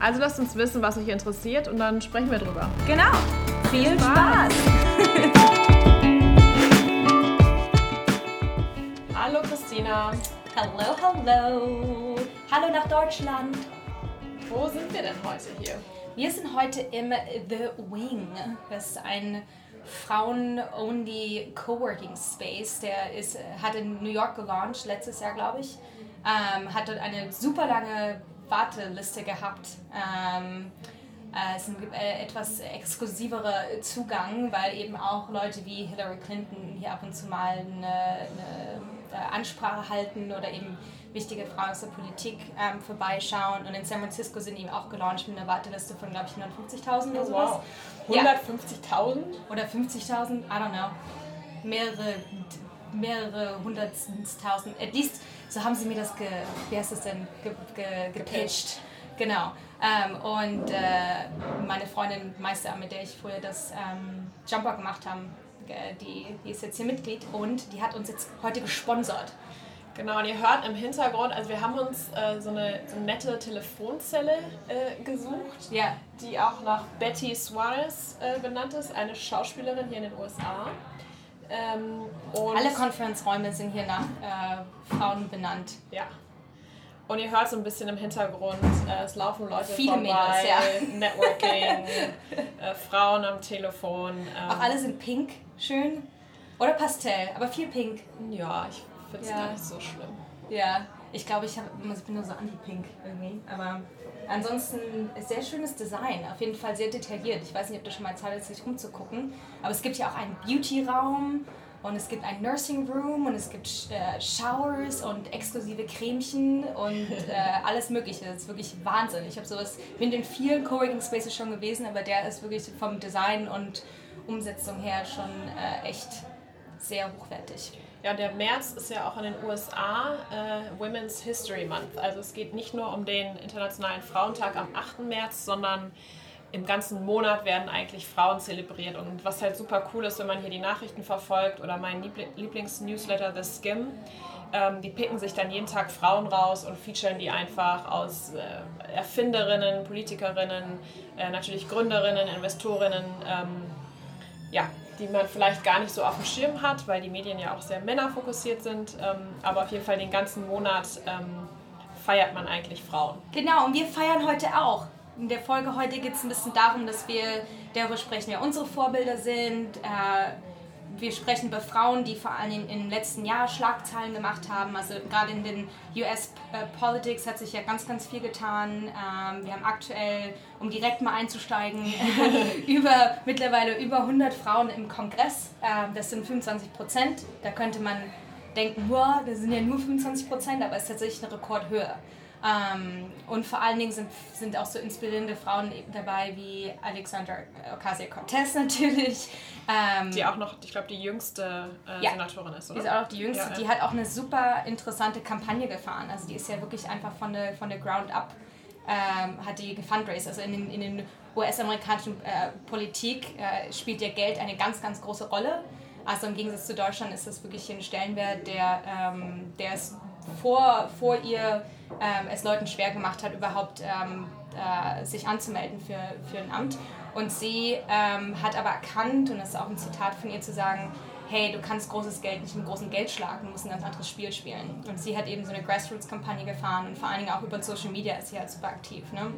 Also lasst uns wissen, was euch interessiert und dann sprechen wir drüber. Genau. Viel Spaß. hallo Christina. Hallo, hallo. Hallo nach Deutschland. Wo sind wir denn heute hier? Wir sind heute im The Wing. Das ist ein Frauen-only Coworking Space. Der ist, hat in New York gelauncht, letztes Jahr, glaube ich. Ähm, hat dort eine super lange Warteliste gehabt. Ähm, äh, es ist ein äh, etwas exklusiverer Zugang, weil eben auch Leute wie Hillary Clinton hier ab und zu mal eine, eine äh, Ansprache halten oder eben wichtige Frauen aus der Politik ähm, vorbeischauen. Und in San Francisco sind eben auch gelauncht mit einer Warteliste von, glaube ich, 150.000 oder sowas. Wow. 150.000? Ja. Oder 50.000, I don't know. Mehrere, mehrere hunderttausend. At least, so haben sie mir das, ge, wie heißt das denn, ge, ge, gepitcht. Genau. Ähm, und äh, meine Freundin Meister, mit der ich früher das ähm, Jumper gemacht habe, die, die ist jetzt hier Mitglied und die hat uns jetzt heute gesponsert. Genau, und ihr hört im Hintergrund, also wir haben uns äh, so, eine, so eine nette Telefonzelle äh, gesucht, ja. die auch nach Betty Suarez äh, benannt ist, eine Schauspielerin hier in den USA. Ähm, Alle Konferenzräume sind hier nach äh, Frauen benannt. Ja. Und ihr hört so ein bisschen im Hintergrund, äh, es laufen Leute Viele vorbei, Mädels, ja. Networking, äh, Frauen am Telefon. Ähm. Auch alle sind pink, schön. Oder Pastell, aber viel pink. Ja, ich finde es ja. gar nicht so schlimm. Ja, ich glaube, ich, ich bin nur so anti-pink irgendwie. Aber ansonsten sehr schönes Design, auf jeden Fall sehr detailliert. Ich weiß nicht, ob du schon mal Zeit hast, sich umzugucken. Aber es gibt ja auch einen Beauty-Raum und es gibt ein Nursing Room und es gibt äh, Showers und exklusive Cremchen und äh, alles Mögliche. Das ist wirklich Wahnsinn. Ich habe sowas, bin in vielen Coworking Spaces schon gewesen, aber der ist wirklich vom Design und Umsetzung her schon äh, echt sehr hochwertig. Ja, der März ist ja auch in den USA äh, Women's History Month. Also es geht nicht nur um den Internationalen Frauentag am 8. März, sondern im ganzen Monat werden eigentlich Frauen zelebriert. Und was halt super cool ist, wenn man hier die Nachrichten verfolgt oder mein Lieblingsnewsletter The Skim, ähm, die picken sich dann jeden Tag Frauen raus und featuren die einfach aus äh, Erfinderinnen, Politikerinnen, äh, natürlich Gründerinnen, Investorinnen. Ähm, ja, die man vielleicht gar nicht so auf dem Schirm hat, weil die Medien ja auch sehr männerfokussiert sind. Ähm, aber auf jeden Fall den ganzen Monat ähm, feiert man eigentlich Frauen. Genau, und wir feiern heute auch. In der Folge heute geht es ein bisschen darum, dass wir darüber sprechen, wer unsere Vorbilder sind. Äh, wir sprechen über Frauen, die vor allem im letzten Jahr Schlagzeilen gemacht haben. Also gerade in den US äh, Politics hat sich ja ganz, ganz viel getan. Ähm, wir haben aktuell, um direkt mal einzusteigen, über mittlerweile über 100 Frauen im Kongress. Ähm, das sind 25 Prozent. Da könnte man denken, wow, das sind ja nur 25 Prozent, aber es ist tatsächlich eine Rekordhöhe. Ähm, und vor allen Dingen sind, sind auch so inspirierende Frauen dabei wie Alexandra Ocasio-Cortez natürlich. Ähm, die auch noch, ich glaube, die jüngste äh, ja, Senatorin ist, oder? Die ist auch noch die jüngste. Ja, ja. Die hat auch eine super interessante Kampagne gefahren. Also die ist ja wirklich einfach von der, von der Ground up ähm, hat die gefundraised. Also in den, in den US-amerikanischen äh, Politik äh, spielt ja Geld eine ganz, ganz große Rolle. Also im Gegensatz zu Deutschland ist das wirklich ein Stellenwert, der, ähm, der es vor, vor ihr ähm, es Leuten schwer gemacht hat, überhaupt ähm, äh, sich anzumelden für, für ein Amt. Und sie ähm, hat aber erkannt, und das ist auch ein Zitat von ihr, zu sagen, hey, du kannst großes Geld nicht mit großem Geld schlagen, du musst ein ganz anderes Spiel spielen. Und sie hat eben so eine Grassroots-Kampagne gefahren und vor allen Dingen auch über Social Media ist sie halt super aktiv. Ne?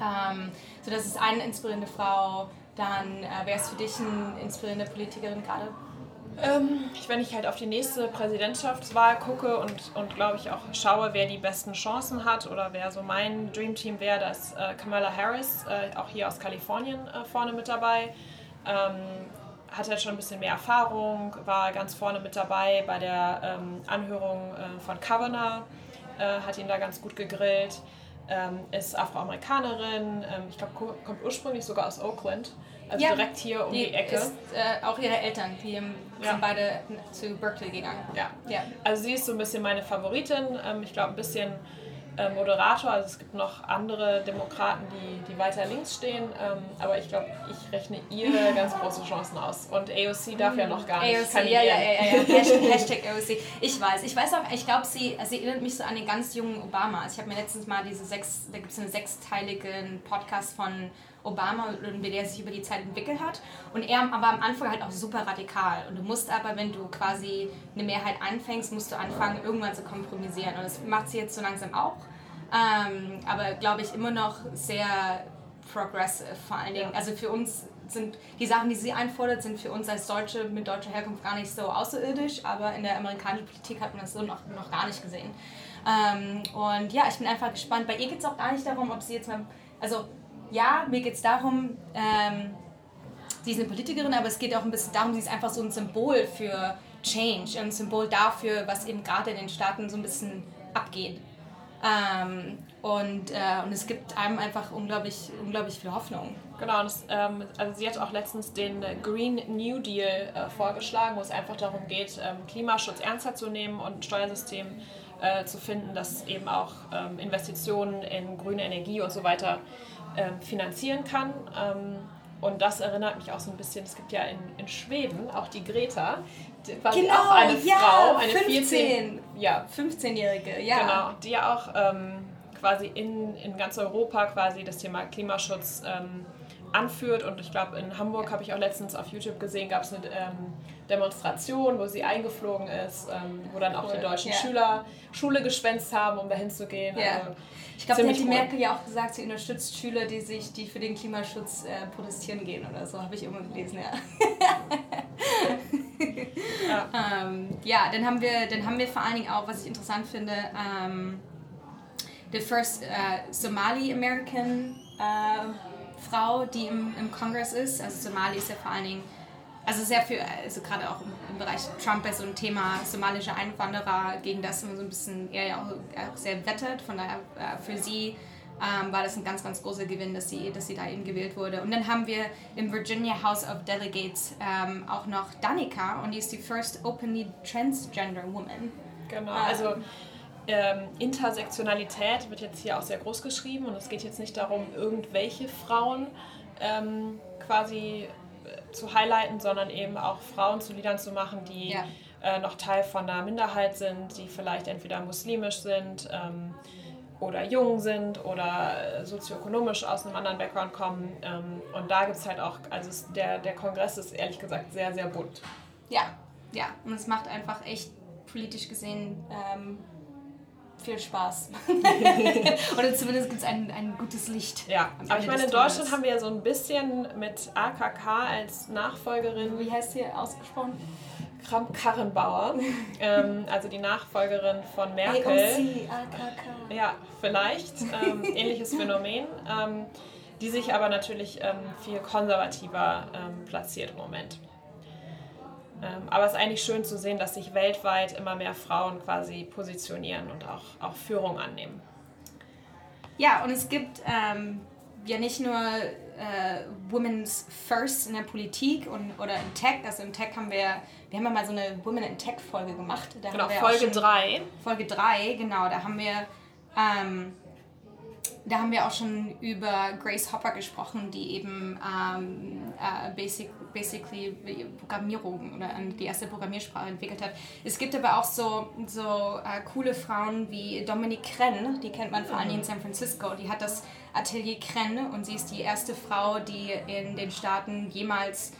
Ähm, so, das ist eine inspirierende Frau. Dann, äh, wer ist für dich eine inspirierende Politikerin gerade? Ähm, wenn ich halt auf die nächste Präsidentschaftswahl gucke und, und glaube ich auch schaue, wer die besten Chancen hat oder wer so mein Dreamteam wäre, da ist äh, Kamala Harris, äh, auch hier aus Kalifornien äh, vorne mit dabei. Ähm, hat halt schon ein bisschen mehr Erfahrung, war ganz vorne mit dabei bei der ähm, Anhörung äh, von Kavanaugh, äh, hat ihn da ganz gut gegrillt. ähm, ist Afroamerikanerin, ähm, ich glaube, kommt ursprünglich sogar aus Oakland, also ja, direkt hier um die, die Ecke. Ist, äh, auch ihre Eltern, die ja. sind beide zu Berkeley gegangen. Ja. ja, also sie ist so ein bisschen meine Favoritin. Ähm, ich glaube, ein bisschen äh, Moderator. Also es gibt noch andere Demokraten, die, die weiter links stehen. Ähm, aber ich glaube, ich rechne ihre ganz große Chancen aus. Und AOC darf ja noch gar nicht AOC, ja, ja, ja, ja. Hashtag, Hashtag AOC. Ich weiß. Ich weiß auch, ich glaube, sie, sie erinnert mich so an den ganz jungen Obama. Also ich habe mir letztens mal diese sechs, da gibt es einen sechsteiligen Podcast von Obama und wie der sich über die Zeit entwickelt hat. Und er war am Anfang halt auch super radikal. Und du musst aber, wenn du quasi eine Mehrheit anfängst, musst du anfangen, irgendwann zu kompromisieren. Und das macht sie jetzt so langsam auch. Ähm, aber glaube ich immer noch sehr progressive vor allen Dingen. Also für uns sind die Sachen, die sie einfordert, sind für uns als Deutsche mit deutscher Herkunft gar nicht so außerirdisch, aber in der amerikanischen Politik hat man das so noch, noch gar nicht gesehen. Ähm, und ja, ich bin einfach gespannt. Bei ihr geht es auch gar nicht darum, ob sie jetzt mal, also ja, mir geht es darum, ähm, sie ist eine Politikerin, aber es geht auch ein bisschen darum, sie ist einfach so ein Symbol für Change, ein Symbol dafür, was eben gerade in den Staaten so ein bisschen abgeht. Ähm, und, äh, und es gibt einem einfach unglaublich, unglaublich viel Hoffnung. Genau, das, ähm, also sie hat auch letztens den Green New Deal äh, vorgeschlagen, wo es einfach darum geht, ähm, Klimaschutz ernster zu nehmen und ein Steuersystem äh, zu finden, das eben auch ähm, Investitionen in grüne Energie und so weiter ähm, finanzieren kann. Ähm, und das erinnert mich auch so ein bisschen, es gibt ja in, in Schweden auch die Greta, quasi genau, auch eine ja, Frau, eine 15, 14, ja, 15-Jährige, ja. Genau, die ja auch ähm, quasi in, in ganz Europa quasi das Thema Klimaschutz ähm, anführt. Und ich glaube, in Hamburg habe ich auch letztens auf YouTube gesehen, gab es eine ähm, Demonstration, wo sie eingeflogen ist, ähm, wo dann auch cool. die deutschen ja. Schüler Schule geschwänzt haben, um dahin zu gehen. Ja. Also, ich glaube, die hat die cool. Merkel ja auch gesagt, sie unterstützt Schüler, die sich, die für den Klimaschutz äh, protestieren gehen oder so, habe ich irgendwo gelesen, ja. ja. ähm, ja, dann haben wir, dann haben wir vor allen Dingen auch, was ich interessant finde, ähm, the first uh, Somali American uh, Frau, die im, im Kongress ist. Also Somali ist ja vor allen Dingen, also sehr für, also gerade auch im, im Bereich Trump ist so ein Thema somalische Einwanderer, gegen das man so ein bisschen eher ja auch, auch sehr wettert. Von daher äh, für sie ähm, war das ein ganz, ganz großer Gewinn, dass sie, dass sie da eben gewählt wurde. Und dann haben wir im Virginia House of Delegates ähm, auch noch Danica und die ist die first openly transgender woman. Genau, ähm, also ähm, Intersektionalität wird jetzt hier auch sehr groß geschrieben und es geht jetzt nicht darum, irgendwelche Frauen ähm, quasi äh, zu highlighten, sondern eben auch Frauen zu Liedern zu machen, die ja. äh, noch Teil von einer Minderheit sind, die vielleicht entweder muslimisch sind ähm, oder jung sind oder äh, sozioökonomisch aus einem anderen Background kommen. Ähm, und da gibt es halt auch, also der, der Kongress ist ehrlich gesagt sehr, sehr bunt. Ja, ja, und es macht einfach echt politisch gesehen ähm, viel Spaß. Oder zumindest gibt es ein, ein gutes Licht. Ja, aber ich meine, in Deutschland haben wir ja so ein bisschen mit AKK als Nachfolgerin. Wie heißt sie ausgesprochen? Kramp-Karrenbauer, ähm, also die Nachfolgerin von Merkel. AOC, AKK. Ja, vielleicht. Ähm, ähnliches Phänomen. Ähm, die sich aber natürlich ähm, viel konservativer ähm, platziert im Moment. Ähm, aber es ist eigentlich schön zu sehen, dass sich weltweit immer mehr Frauen quasi positionieren und auch, auch Führung annehmen. Ja, und es gibt ähm, ja nicht nur äh, Women's First in der Politik und, oder in Tech. Also in Tech haben wir, wir haben ja mal so eine Women in Tech Folge gemacht. Da genau, Folge 3. Folge 3, genau. Da haben wir ähm, da haben wir auch schon über Grace Hopper gesprochen, die eben ähm, äh, basic, basically Programmierung oder die erste Programmiersprache entwickelt hat. Es gibt aber auch so, so äh, coole Frauen wie Dominique Krenn, die kennt man vor allem in San Francisco. Die hat das Atelier Krenn und sie ist die erste Frau, die in den Staaten jemals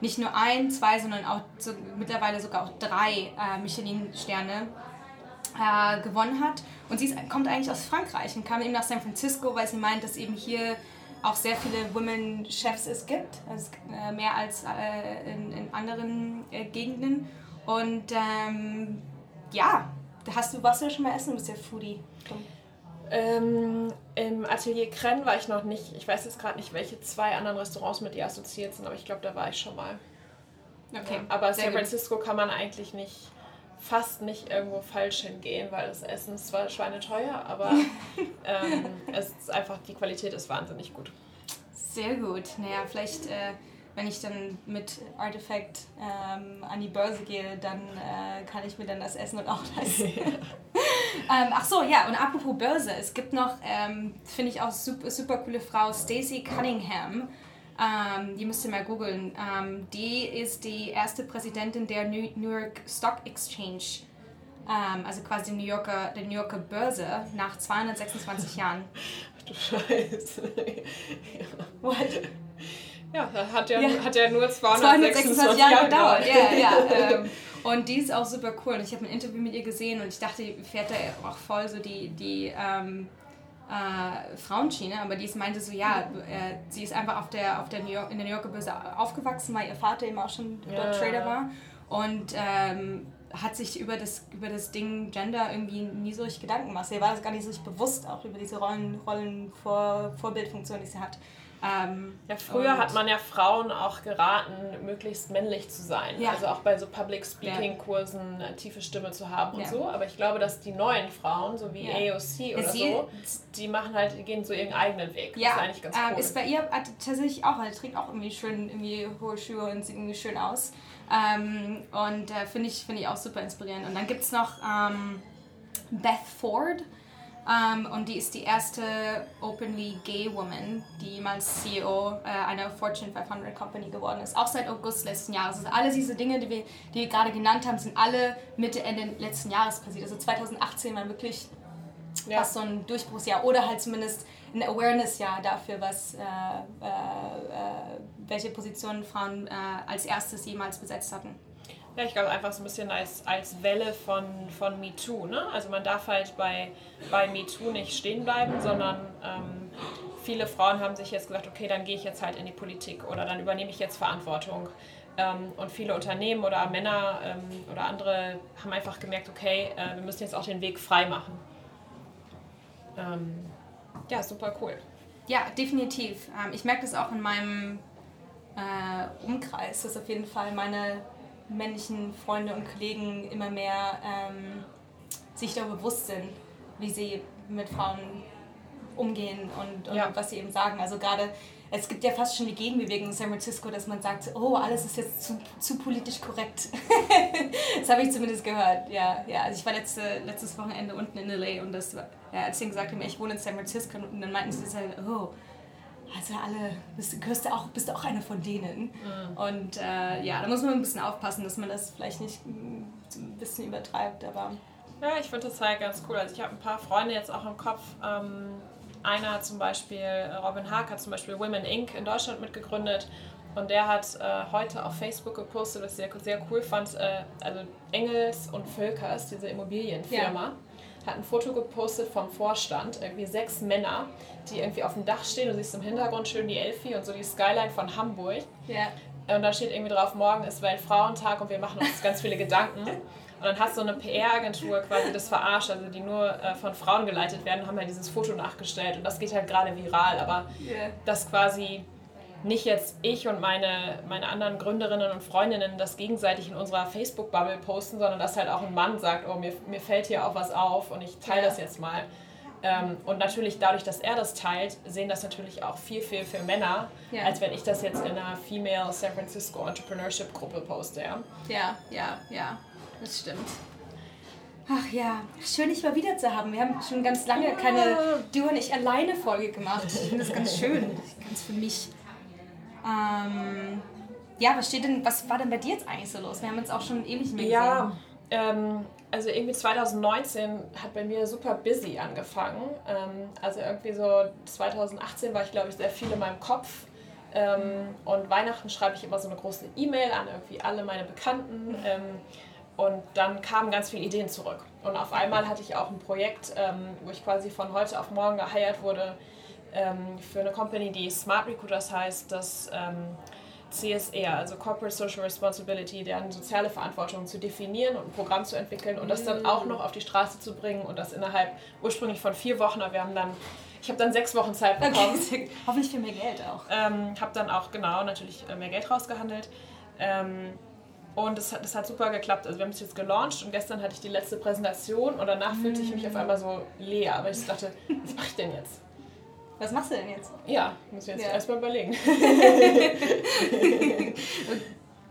nicht nur ein, zwei, sondern auch so, mittlerweile sogar auch drei äh, Michelin-Sterne äh, gewonnen hat. Und sie ist, kommt eigentlich aus Frankreich und kam eben nach San Francisco, weil sie meint, dass eben hier auch sehr viele Women-Chefs es gibt, also äh, mehr als äh, in, in, anderen äh, Gegenden. Und ähm, ja, hast du, warst du schon mal essen? Du bist ja Foodie. Ähm, Im Atelier Krenn war ich noch nicht. Ich weiß jetzt gerade nicht, welche zwei anderen Restaurants mit ihr assoziiert sind, aber ich glaube, da war ich schon mal. Okay. Ja, aber San Francisco kann man eigentlich nicht fast nicht irgendwo falsch hingehen, weil das Essen ist zwar schweineteuer, aber ähm, es ist einfach, die Qualität ist wahnsinnig gut. Sehr gut. Naja, vielleicht, äh, wenn ich dann mit Artifact ähm, an die Börse gehe, dann äh, kann ich mir dann das Essen und auch das. ähm, ach so, ja, und apropos Börse, es gibt noch, ähm, finde ich auch super, super coole Frau, Stacey Cunningham. Ähm, die müsst ihr mal googeln. Ähm, die ist die erste Präsidentin der New, New York Stock Exchange, ähm, also quasi New Yorker, der New Yorker Börse, nach 226 Jahren. Ach du Scheiße. ja. What? Ja, hat ja, ja. Hat ja nur 226, 226 Jahre gedauert. Ja, ja. Ähm, und die ist auch super cool. Und ich habe ein Interview mit ihr gesehen und ich dachte, die fährt da auch voll so die, die ähm, äh, Frauenschiene, aber die meinte so, ja, äh, sie ist einfach auf der, auf der New York, in der New Yorker Börse aufgewachsen, weil ihr Vater eben auch schon dort Trader war und ähm, hat sich über das, über das Ding Gender irgendwie nie so richtig Gedanken gemacht. Ihr war das gar nicht so richtig bewusst, auch über diese Rollen, Rollen Vor, Vorbildfunktion, die sie hat. Ähm, ja, früher hat man ja Frauen auch geraten, möglichst männlich zu sein. Ja. Also auch bei so Public Speaking Kursen eine tiefe Stimme zu haben und ja. so. Aber ich glaube, dass die neuen Frauen, so wie ja. AOC oder Sie, so, die machen halt, die gehen so ihren eigenen Weg. Ja, das ist eigentlich ganz ähm, cool. ist bei ihr tatsächlich auch, weil sie trägt auch irgendwie schön irgendwie hohe Schuhe und sieht irgendwie schön aus. Ähm, und äh, finde ich, find ich auch super inspirierend. Und dann gibt es noch ähm, Beth Ford. Um, ähm, und die ist die erste openly gay Woman, die jemals CEO äh, einer Fortune 500 Company geworden ist. Auch seit August letzten Jahres. Also alle diese Dinge, die wir, die wir gerade genannt haben, sind alle Mitte, Ende letzten Jahres passiert. Also 2018 war wirklich ja. fast so ein Durchbruchsjahr oder halt zumindest ein Awareness-Jahr dafür, was, äh, äh, äh welche Positionen Frauen äh, als erstes jemals besetzt hatten. Ja, ich glaube einfach so ein bisschen als, als Welle von, von MeToo. Ne? Also man darf halt bei, bei MeToo nicht stehen bleiben, sondern ähm, viele Frauen haben sich jetzt gesagt, okay, dann gehe ich jetzt halt in die Politik oder dann übernehme ich jetzt Verantwortung. Ähm, und viele Unternehmen oder Männer ähm, oder andere haben einfach gemerkt, okay, äh, wir müssen jetzt auch den Weg frei machen. Ähm, ja, super cool. Ja, definitiv. Ähm, ich merke das auch in meinem äh, Umkreis, dass auf jeden Fall meine männlichen Freunde und Kollegen immer mehr ähm, sich darüber bewusst sind, wie sie mit Frauen umgehen und, und ja. was sie eben sagen. Also gerade, es gibt ja fast schon die Gegenbewegung in San Francisco, dass man sagt, oh, alles ist jetzt zu, zu politisch korrekt. das habe ich zumindest gehört, ja. ja. Also ich war letzte, letztes Wochenende unten in L.A. und das, ja, als sie gesagt haben, ich wohne in San Francisco und dann meinten sie oh, also alle, bist, gehörst du auch, bist auch einer von denen. Mhm. Und äh, ja, da muss man ein bisschen aufpassen, dass man das vielleicht nicht mm, ein bisschen übertreibt, aber... Ja, ich finde das halt ganz cool. Also ich habe ein paar Freunde jetzt auch im Kopf. Ähm, einer zum Beispiel, Robin Haag hat zum Beispiel Women Inc. in Deutschland mitgegründet. Und der hat äh, heute auf Facebook gepostet, was ich sehr, sehr cool fand. Äh, also Engels und Völkers, diese Immobilienfirma. Ja hat ein Foto gepostet vom Vorstand, irgendwie sechs Männer, die irgendwie auf dem Dach stehen. Du siehst im Hintergrund schön die Elfi und so die Skyline von Hamburg. Ja. Und da steht irgendwie drauf, morgen ist Weltfrauentag und wir machen uns ganz viele Gedanken. Und dann hat so eine PR-Agentur quasi das verarscht, also die nur äh, von Frauen geleitet werden, haben halt dieses Foto nachgestellt. Und das geht halt gerade viral, aber yeah. das quasi nicht jetzt ich und meine, meine anderen Gründerinnen und Freundinnen das gegenseitig in unserer Facebook-Bubble posten, sondern dass halt auch ein Mann sagt, oh, mir, mir fällt hier auch was auf und ich teile das jetzt mal. Ähm, und natürlich dadurch, dass er das teilt, sehen das natürlich auch viel, viel, viel Männer, ja. als wenn ich das jetzt in einer Female San Francisco Entrepreneurship Gruppe poste. Ja, ja, ja, ja das stimmt. Ach ja, schön, dich mal wieder zu haben. Wir haben schon ganz lange keine Du und ich alleine Folge gemacht. Ich finde das ganz schön, ganz für mich. Ähm, ja, was steht denn, was war denn bei dir jetzt eigentlich so los? Wir haben uns auch schon ewig mehr gesehen. Ja, ähm, also irgendwie 2019 hat bei mir super busy angefangen. Ähm, also irgendwie so 2018 war ich, glaube ich, sehr viel in meinem Kopf. Ähm, und Weihnachten schreibe ich immer so eine große E-Mail an irgendwie alle meine Bekannten. Ähm, und dann kamen ganz viele Ideen zurück. Und auf einmal hatte ich auch ein Projekt, ähm, wo ich quasi von heute auf morgen geheiert wurde, ähm, für eine Company, die Smart Recruiters heißt, das ähm, CSR, also Corporate Social Responsibility, deren soziale Verantwortung zu definieren und ein Programm zu entwickeln und das dann auch noch auf die Straße zu bringen und das innerhalb ursprünglich von vier Wochen, aber wir haben dann ich habe dann sechs Wochen Zeit bekommen. Okay. Hoffentlich für mehr Geld auch. Ähm, habe dann auch, genau, natürlich äh, mehr Geld rausgehandelt. Ähm, Und das hat, das hat super geklappt. Also wir haben es jetzt gelauncht und gestern hatte ich die letzte Präsentation und danach fühlte ich mich auf einmal so leer. Aber ich dachte, was mache ich denn jetzt? Was machst du denn jetzt? Ja, muss ich jetzt ja. erstmal überlegen.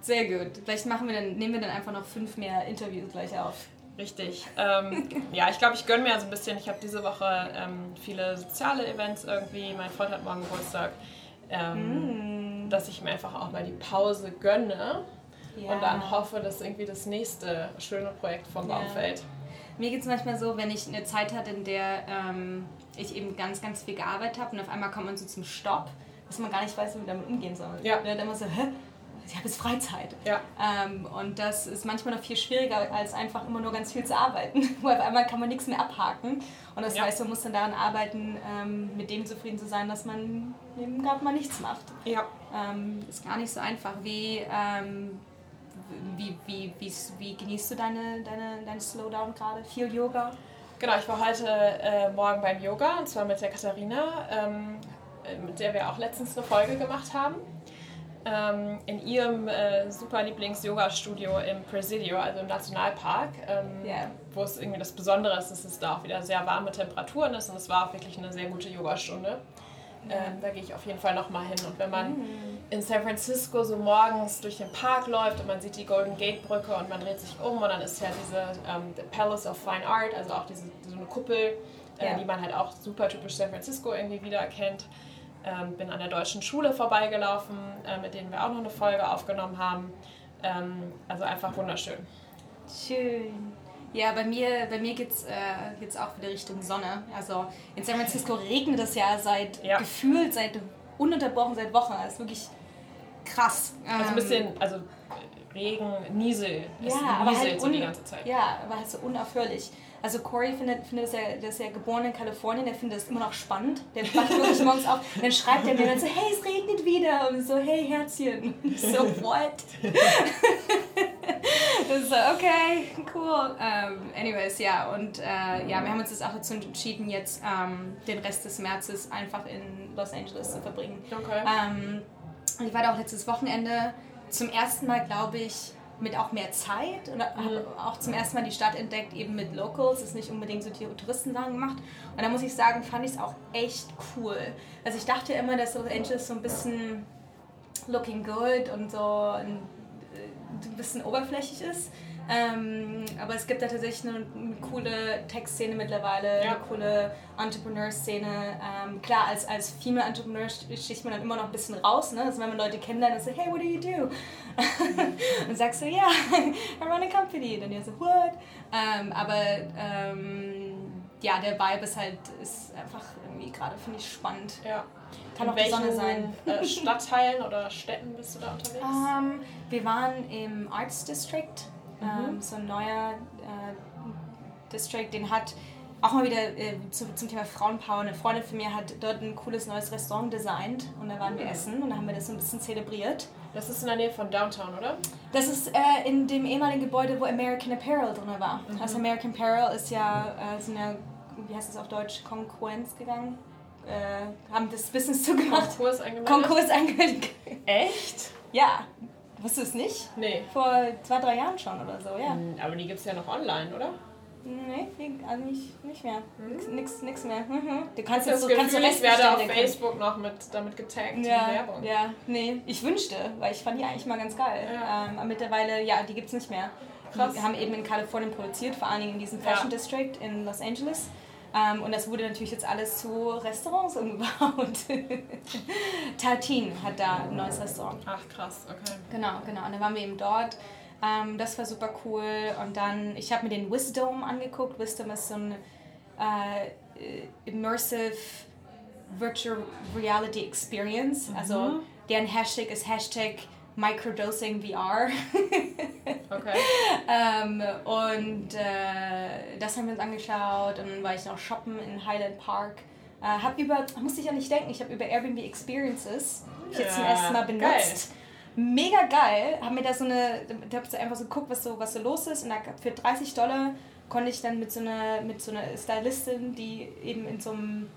Sehr gut. Vielleicht machen wir dann, nehmen wir dann einfach noch fünf mehr Interviews gleich auf. Richtig. Ähm, ja, ich glaube, ich gönne mir so ein bisschen. Ich habe diese Woche ähm, viele soziale Events irgendwie. Mein Freund hat morgen Geburtstag. Ähm, mm. Dass ich mir einfach auch mal die Pause gönne ja. und dann hoffe, dass irgendwie das nächste schöne Projekt vom Baum ja. fällt. Mir geht es manchmal so, wenn ich eine Zeit hatte, in der ähm, ich eben ganz, ganz viel gearbeitet habe und auf einmal kommt man so zum Stopp, dass man gar nicht weiß, wie man damit umgehen soll. Ja. Und dann immer so, hä? ich habe jetzt Freizeit. Ja. Ähm, und das ist manchmal noch viel schwieriger, als einfach immer nur ganz viel zu arbeiten. Wo auf einmal kann man nichts mehr abhaken. Und das ja. heißt, man muss dann daran arbeiten, ähm, mit dem zufrieden zu sein, dass man eben gerade mal nichts macht. Ja. Ähm, ist gar nicht so einfach. Wie, ähm, wie, wie, wie, wie genießt du deine, deine, deinen Slowdown gerade? Viel Yoga? Genau, ich war heute äh, Morgen beim Yoga und zwar mit der Katharina, ähm, mit der wir auch letztens eine Folge gemacht haben ähm, in ihrem äh, super Lieblings-Yoga-Studio im Presidio, also im Nationalpark, ähm, yeah. wo es irgendwie das Besondere ist, dass es da auch wieder sehr warme Temperaturen ist und es war auch wirklich eine sehr gute Yogastunde. Ähm, da gehe ich auf jeden Fall nochmal hin. Und wenn man mm. In San Francisco so morgens durch den Park läuft und man sieht die Golden Gate Brücke und man dreht sich um und dann ist ja diese ähm, The Palace of Fine Art, also auch diese, so eine Kuppel, äh, yeah. die man halt auch super typisch San Francisco irgendwie wiedererkennt. Ähm, bin an der deutschen Schule vorbeigelaufen, äh, mit denen wir auch noch eine Folge aufgenommen haben. Ähm, also einfach wunderschön. Schön. Ja, bei mir, bei mir geht es äh, geht's auch wieder Richtung Sonne. Also in San Francisco regnet es ja seit ja. gefühlt, seit ununterbrochen, seit Wochen. Das ist wirklich krass. Also ein bisschen, ähm, also Regen, Niesel. Es ja, aber halt so die ganze Zeit. Ja, aber halt so unaufhörlich. Also Corey findet, findet das ja, der ist ja geboren in Kalifornien, der findet es immer noch spannend. Der wacht wirklich morgens auf, dann schreibt er mir dann so, hey, es regnet wieder. Und so, hey, Herzchen. So, what? das ist so, okay, cool. Um, anyways, ja, und äh, ja, wir haben uns das auch dazu entschieden, jetzt um, den Rest des Märzes einfach in Los Angeles zu verbringen. Okay. Um, und ich war da auch letztes Wochenende zum ersten Mal, glaube ich, mit auch mehr Zeit und habe auch zum ersten Mal die Stadt entdeckt, eben mit Locals, ist nicht unbedingt so die Touristensachen gemacht. Und da muss ich sagen, fand ich es auch echt cool. Also ich dachte immer, dass Los Angeles so ein bisschen looking good und so äh, ein bisschen oberflächlich ist. Ähm, aber es gibt da tatsächlich eine, eine coole Tech-Szene mittlerweile, ja. eine coole Entrepreneur-Szene. Ähm, klar, als, als Female Entrepreneur sticht man dann immer noch ein bisschen raus. Ne? Also wenn man Leute kennenlernt und sagt, hey, what do you do? und sagst du, ja, yeah, I run a company. Dann ihr so, what? Ähm, aber ähm, ja, der Vibe ist halt ist einfach irgendwie gerade, finde ich, spannend. Ja. Kann auch die Sonne sein. Äh, Stadtteilen oder Städten bist du da unterwegs? Um, ähm, wir waren im Arts District Mhm. Ähm, so ein neuer äh, District, den hat auch mal wieder äh, zu, zum Thema Frauenpower. Eine Freundin von mir hat dort ein cooles neues Restaurant designt und da waren wir mhm. essen und da haben wir das so ein bisschen zelebriert. Das ist in der Nähe von Downtown, oder? Das ist äh, in dem ehemaligen Gebäude, wo American Apparel drin war. Mhm. Also American Apparel ist ja, äh, sind ja, wie heißt das auf Deutsch, Konkurrenz gegangen. Äh, haben das Business zugemacht. Konkurs angemeldet? Konkurs angemeldet. Echt? Ja, Wusstest du es nicht? Nee. Vor zwei, drei Jahren schon oder so, ja. Hm, aber die gibt es ja noch online, oder? Nee, also nicht, nicht mehr. Hm? Nix, nix mehr. Mhm. Du kannst jetzt so, Gefühl, kannst du ich werde auf Facebook noch mit, damit getaggt, ja, die Werbung. Ja, nee, ich wünschte, weil ich fand die eigentlich mal ganz geil. Ja. Ähm, aber mittlerweile, ja, die gibt es nicht mehr. Krass. Die haben eben in Kalifornien produziert, vor allen Dingen in diesem Fashion ja. District in Los Angeles. Ähm, und das wurde natürlich jetzt alles zu Restaurants umgebaut. Tartine hat da ein neues Restaurant. Ach krass, okay. Genau, genau. Und dann waren wir eben dort. Ähm, das war super cool. Und dann, ich habe mir den Wisdom angeguckt. Wisdom ist so ein äh, immersive Virtual Reality Experience. Mhm. Also deren Hashtag ist Hashtag Microdosing VR. okay. ähm, und äh, das haben wir uns angeschaut und dann war ich noch shoppen in Highland Park. Äh, hab über, musste ich ja nicht denken, ich habe über Airbnb Experiences ja, jetzt zum ersten Mal benutzt. Geil. Mega geil. Hab mir da so eine, da hab ich einfach so geguckt, was so, was so los ist und da für 30 Dollar konnte ich dann mit so einer, mit so einer Stylistin, die eben in so einem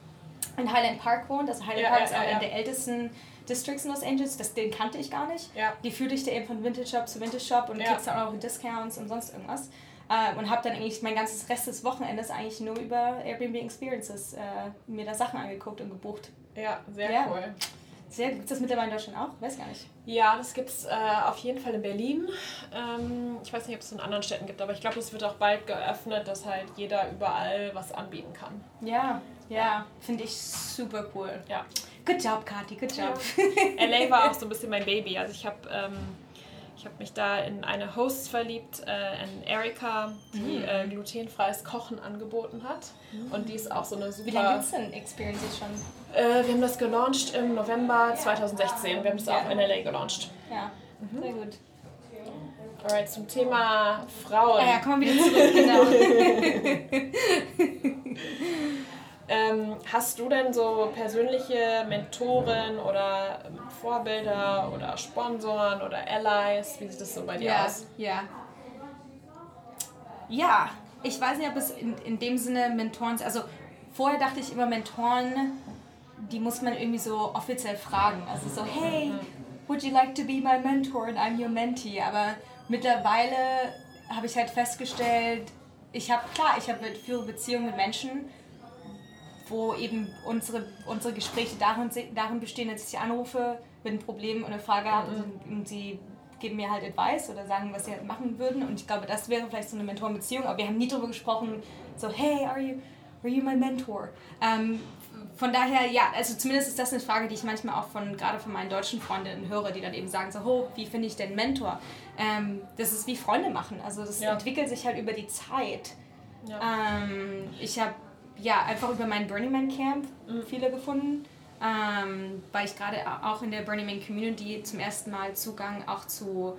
in Highland Park wohnt. Also Highland Ja, Park ja, ist einer ja. der ältesten Districts in Los Angeles. Das, den kannte ich gar nicht. Ja. Die führte ich da eben von Vintage Shop zu Vintage Shop und Ja. kriegst dann auch Discounts und sonst irgendwas. Äh, und habe dann eigentlich mein ganzes Rest des Wochenendes eigentlich nur über Airbnb Experiences äh, mir da Sachen angeguckt und gebucht. Ja, sehr Ja. cool. Sehr gut. Gibt das mittlerweile in Deutschland auch? Weiß gar nicht. Ja, das gibt es äh, auf jeden Fall in Berlin. Ähm, ich weiß nicht, ob es in anderen Städten gibt, aber ich glaube, es wird auch bald geöffnet, dass halt jeder überall was anbieten kann. Ja, ja, finde ich super cool. Ja. Good job, Kati, good job. LA war auch so ein bisschen mein Baby. Also ich habe ähm, ich hab mich da in eine Host verliebt, äh, in Erika, die Mhm. äh, glutenfreies Kochen angeboten hat. Und die ist auch so eine super... Wie lange gibt es denn Experiences schon? Äh, wir haben das gelauncht im November 2016. Wir haben das auch in LA gelauncht. Ja, sehr gut. Alright, zum Thema Frauen. Ah ja, kommen wir wieder zurück, genau. Ähm, hast du denn so persönliche Mentoren oder Vorbilder oder Sponsoren oder Allies? Wie sieht das so bei dir ja, aus? ja. Ja, ich weiß nicht, ob es in, in dem Sinne Mentoren Also vorher dachte ich immer, Mentoren, die muss man irgendwie so offiziell fragen. Also so, hey, would you like to be my mentor and I'm your mentee? Aber mittlerweile habe ich halt festgestellt, ich habe, klar, ich habe halt führe Beziehungen mit Menschen, wo eben unsere, unsere Gespräche darin, darin bestehen, dass ich sie anrufe, mit einem Problem und eine Frage habe und, und sie geben mir halt Advice oder sagen, was sie halt machen würden. Und ich glaube, das wäre vielleicht so eine Mentorenbeziehung, aber wir haben nie darüber gesprochen, so, hey, are you, are you my mentor? Ähm, von daher, ja, also zumindest ist das eine Frage, die ich manchmal auch von, gerade von meinen deutschen Freundinnen höre, die dann eben sagen, so, oh, wie finde ich denn Mentor? Ähm, das ist wie Freunde machen. Also das Ja. entwickelt sich halt über die Zeit. Ja. Ähm, ich habe ja einfach über mein Burning Man Camp viele gefunden, ähm, weil ich gerade auch in der Burning Man Community zum ersten Mal Zugang auch zu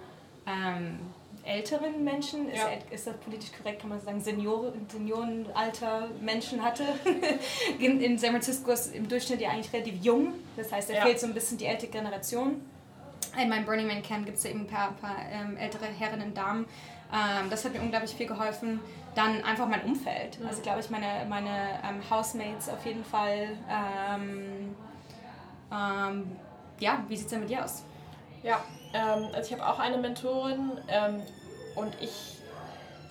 ähm, älteren Menschen, ist, Ja. ist das politisch korrekt, kann man sagen, Senioren, Seniorenalter Menschen hatte. in, in San Francisco ist im Durchschnitt ja eigentlich relativ jung, das heißt, da Ja. fehlt so ein bisschen die ältere Generation. In meinem Burning Man Camp gibt es ja eben ein paar, paar ähm, ältere Herren und Damen. Ähm, das hat mir unglaublich viel geholfen. Dann einfach mein Umfeld. Also glaube ich, meine, meine ähm, Housemates auf jeden Fall. Ähm, ähm, ja, wie sieht es denn mit dir aus? Ja, ähm, also ich habe auch eine Mentorin ähm, und ich,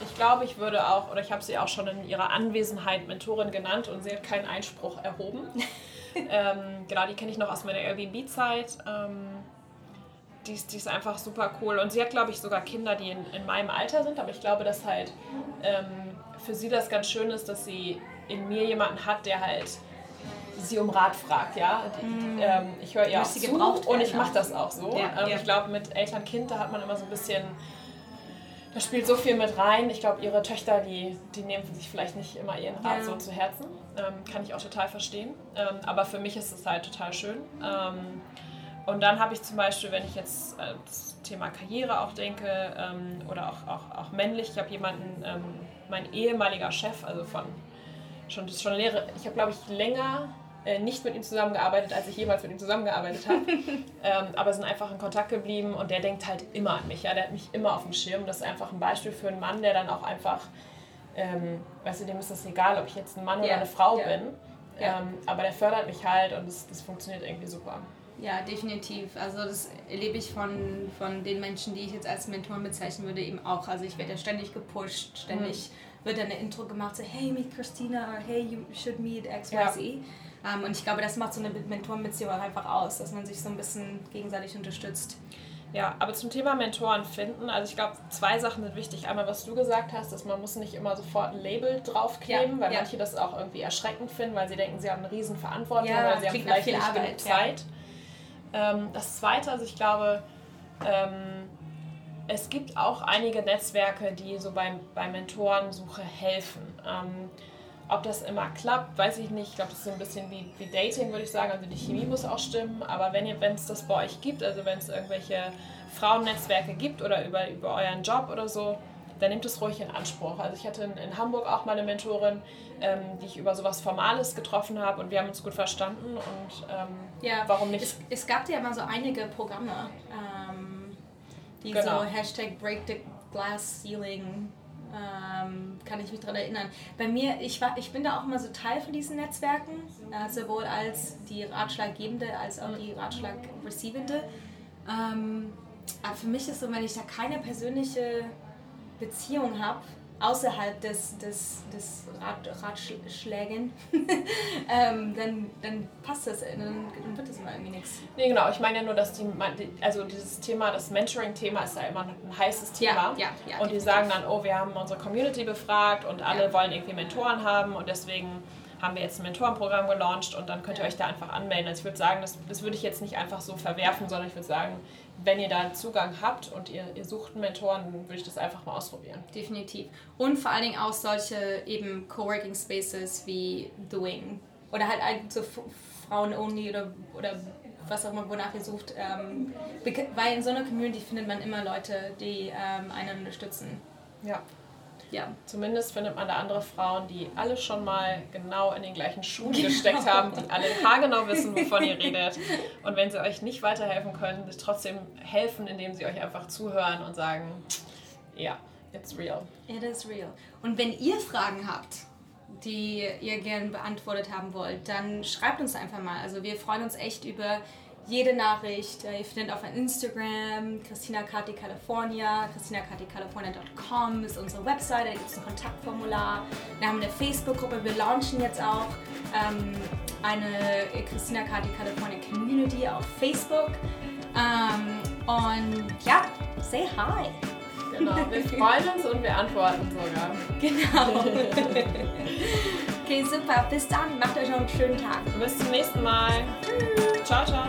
ich glaube, ich würde auch, oder ich habe sie auch schon in ihrer Anwesenheit Mentorin genannt und sie hat keinen Einspruch erhoben. ähm, genau, die kenne ich noch aus meiner Airbnb-Zeit. Ähm, die, ist, die ist einfach super cool und sie hat, glaube ich, sogar Kinder, die in, in meinem Alter sind, aber ich glaube, dass halt ähm, für sie das ganz schön ist, dass sie in mir jemanden hat, der halt sie um Rat fragt, ja. Die, ähm, ich höre ihr auch zu gebraucht und ich mache das auch so. Ja, ähm, ja. Ich glaube, mit Eltern-Kind, da hat man immer so ein bisschen, da spielt so viel mit rein. Ich glaube, ihre Töchter, die, die nehmen sich vielleicht nicht immer ihren Rat Ja. so zu Herzen. Ähm, kann ich auch total verstehen. Ähm, aber für mich ist es halt total schön. Und dann habe ich zum Beispiel, wenn ich jetzt äh, das Thema Karriere auch denke ähm, oder auch, auch, auch männlich, ich habe jemanden, ähm, mein ehemaliger Chef, also von schon, das ist schon Lehre, ich habe glaube ich länger äh, nicht mit ihm zusammengearbeitet, als ich jemals mit ihm zusammengearbeitet habe, ähm, aber sind einfach in Kontakt geblieben und der denkt halt immer an mich, ja, der hat mich immer auf dem Schirm. Das ist einfach ein Beispiel für einen Mann, der dann auch einfach, ähm, weißt du, dem ist es egal, ob ich jetzt ein Mann oder Ja, eine Frau ja. bin, Ja. ähm, aber der fördert mich halt und das, das funktioniert irgendwie super. Ja, definitiv. Also das erlebe ich von, von den Menschen, die ich jetzt als Mentoren bezeichnen würde, eben auch. Also ich werde ja ständig gepusht, ständig wird dann eine Intro gemacht, so hey, meet Christina oder hey, you should meet XYZ. Ja. Ähm, und ich glaube, das macht so eine Mentorenbeziehung auch einfach aus, dass man sich so ein bisschen gegenseitig unterstützt. Ja, aber zum Thema Mentoren finden, also ich glaube, zwei Sachen sind wichtig. Einmal, was du gesagt hast, dass man muss nicht immer sofort ein Label draufkleben, Ja, weil ja. manche das auch irgendwie erschreckend finden, weil sie denken, sie haben eine riesen Verantwortung Ja, oder sie haben vielleicht viel nicht Arbeit, genug ja. Ähm, das Zweite, also ich glaube, ähm, es gibt auch einige Netzwerke, die so beim, bei Mentorensuche helfen. Ähm, ob das immer klappt, weiß ich nicht. Ich glaube, das ist so ein bisschen wie, wie Dating, würde ich sagen. Also die Chemie muss auch stimmen. Aber wenn es das bei euch gibt, also wenn es irgendwelche Frauennetzwerke gibt oder über, über euren Job oder so, dann nehmt es ruhig in Anspruch. Also ich hatte in, in Hamburg auch mal eine Mentorin, ähm, die ich über sowas Formales getroffen habe und wir haben uns gut verstanden und ähm, Ja, warum nicht? Es, es gab ja mal so einige Programme, ähm, die Genau. so Hashtag Break the Glass Ceiling Ähm, kann ich mich daran erinnern. Bei mir, ich, war, ich bin da auch immer so Teil von diesen Netzwerken, äh, sowohl als die Ratschlaggebende als auch die Ratschlagreceivende. Ähm, aber für mich ist so, wenn ich da keine persönliche Beziehung habe, außerhalb des, des, des Rat, Ratschlägen, ähm, dann, dann passt das, dann, dann wird das immer irgendwie nichts. Nee, genau. Ich meine ja nur, dass die, also dieses Thema, das Mentoring-Thema ist ja immer ein heißes Thema. Ja, ja, ja, und die sagen dann, oh, wir haben unsere Community befragt und alle wollen irgendwie Mentoren haben und deswegen haben wir jetzt ein Mentorenprogramm gelauncht und dann könnt ihr euch da einfach anmelden. Also ich würde sagen, das, das würde ich jetzt nicht einfach so verwerfen, sondern ich würde sagen, wenn ihr da einen Zugang habt und ihr, ihr sucht einen Mentor, dann würde ich das einfach mal ausprobieren. Definitiv. Und vor allen Dingen auch solche eben Coworking Spaces wie The Wing oder halt so Frauen-only oder, oder was auch immer, wonach ihr sucht. Ähm, weil in so einer Community findet man immer Leute, die ähm, einen unterstützen. Ja ja. Zumindest findet man da andere Frauen, die alle schon mal genau in den gleichen Schuhen genau. gesteckt haben, die alle haargenau wissen, wovon ihr redet. Und wenn sie euch nicht weiterhelfen können, trotzdem helfen, indem sie euch einfach zuhören und sagen, ja, it's real. It is real. Und wenn ihr Fragen habt, die ihr gerne beantwortet haben wollt, dann schreibt uns einfach mal. Also wir freuen uns echt über jede Nachricht. Ihr findet auf Instagram Christina Kati California, christinakaticalifornia.com ist unsere Webseite, da gibt es ein Kontaktformular. Wir haben eine Facebook-Gruppe, wir launchen jetzt auch ähm, eine Christina Kati California Community auf Facebook. Ähm, und ja, say hi. Genau, wir freuen uns und wir antworten sogar. Genau. Okay, super. Bis dann. Macht euch noch einen schönen Tag. Bis zum nächsten Mal. Tschüss. Ciao, ciao.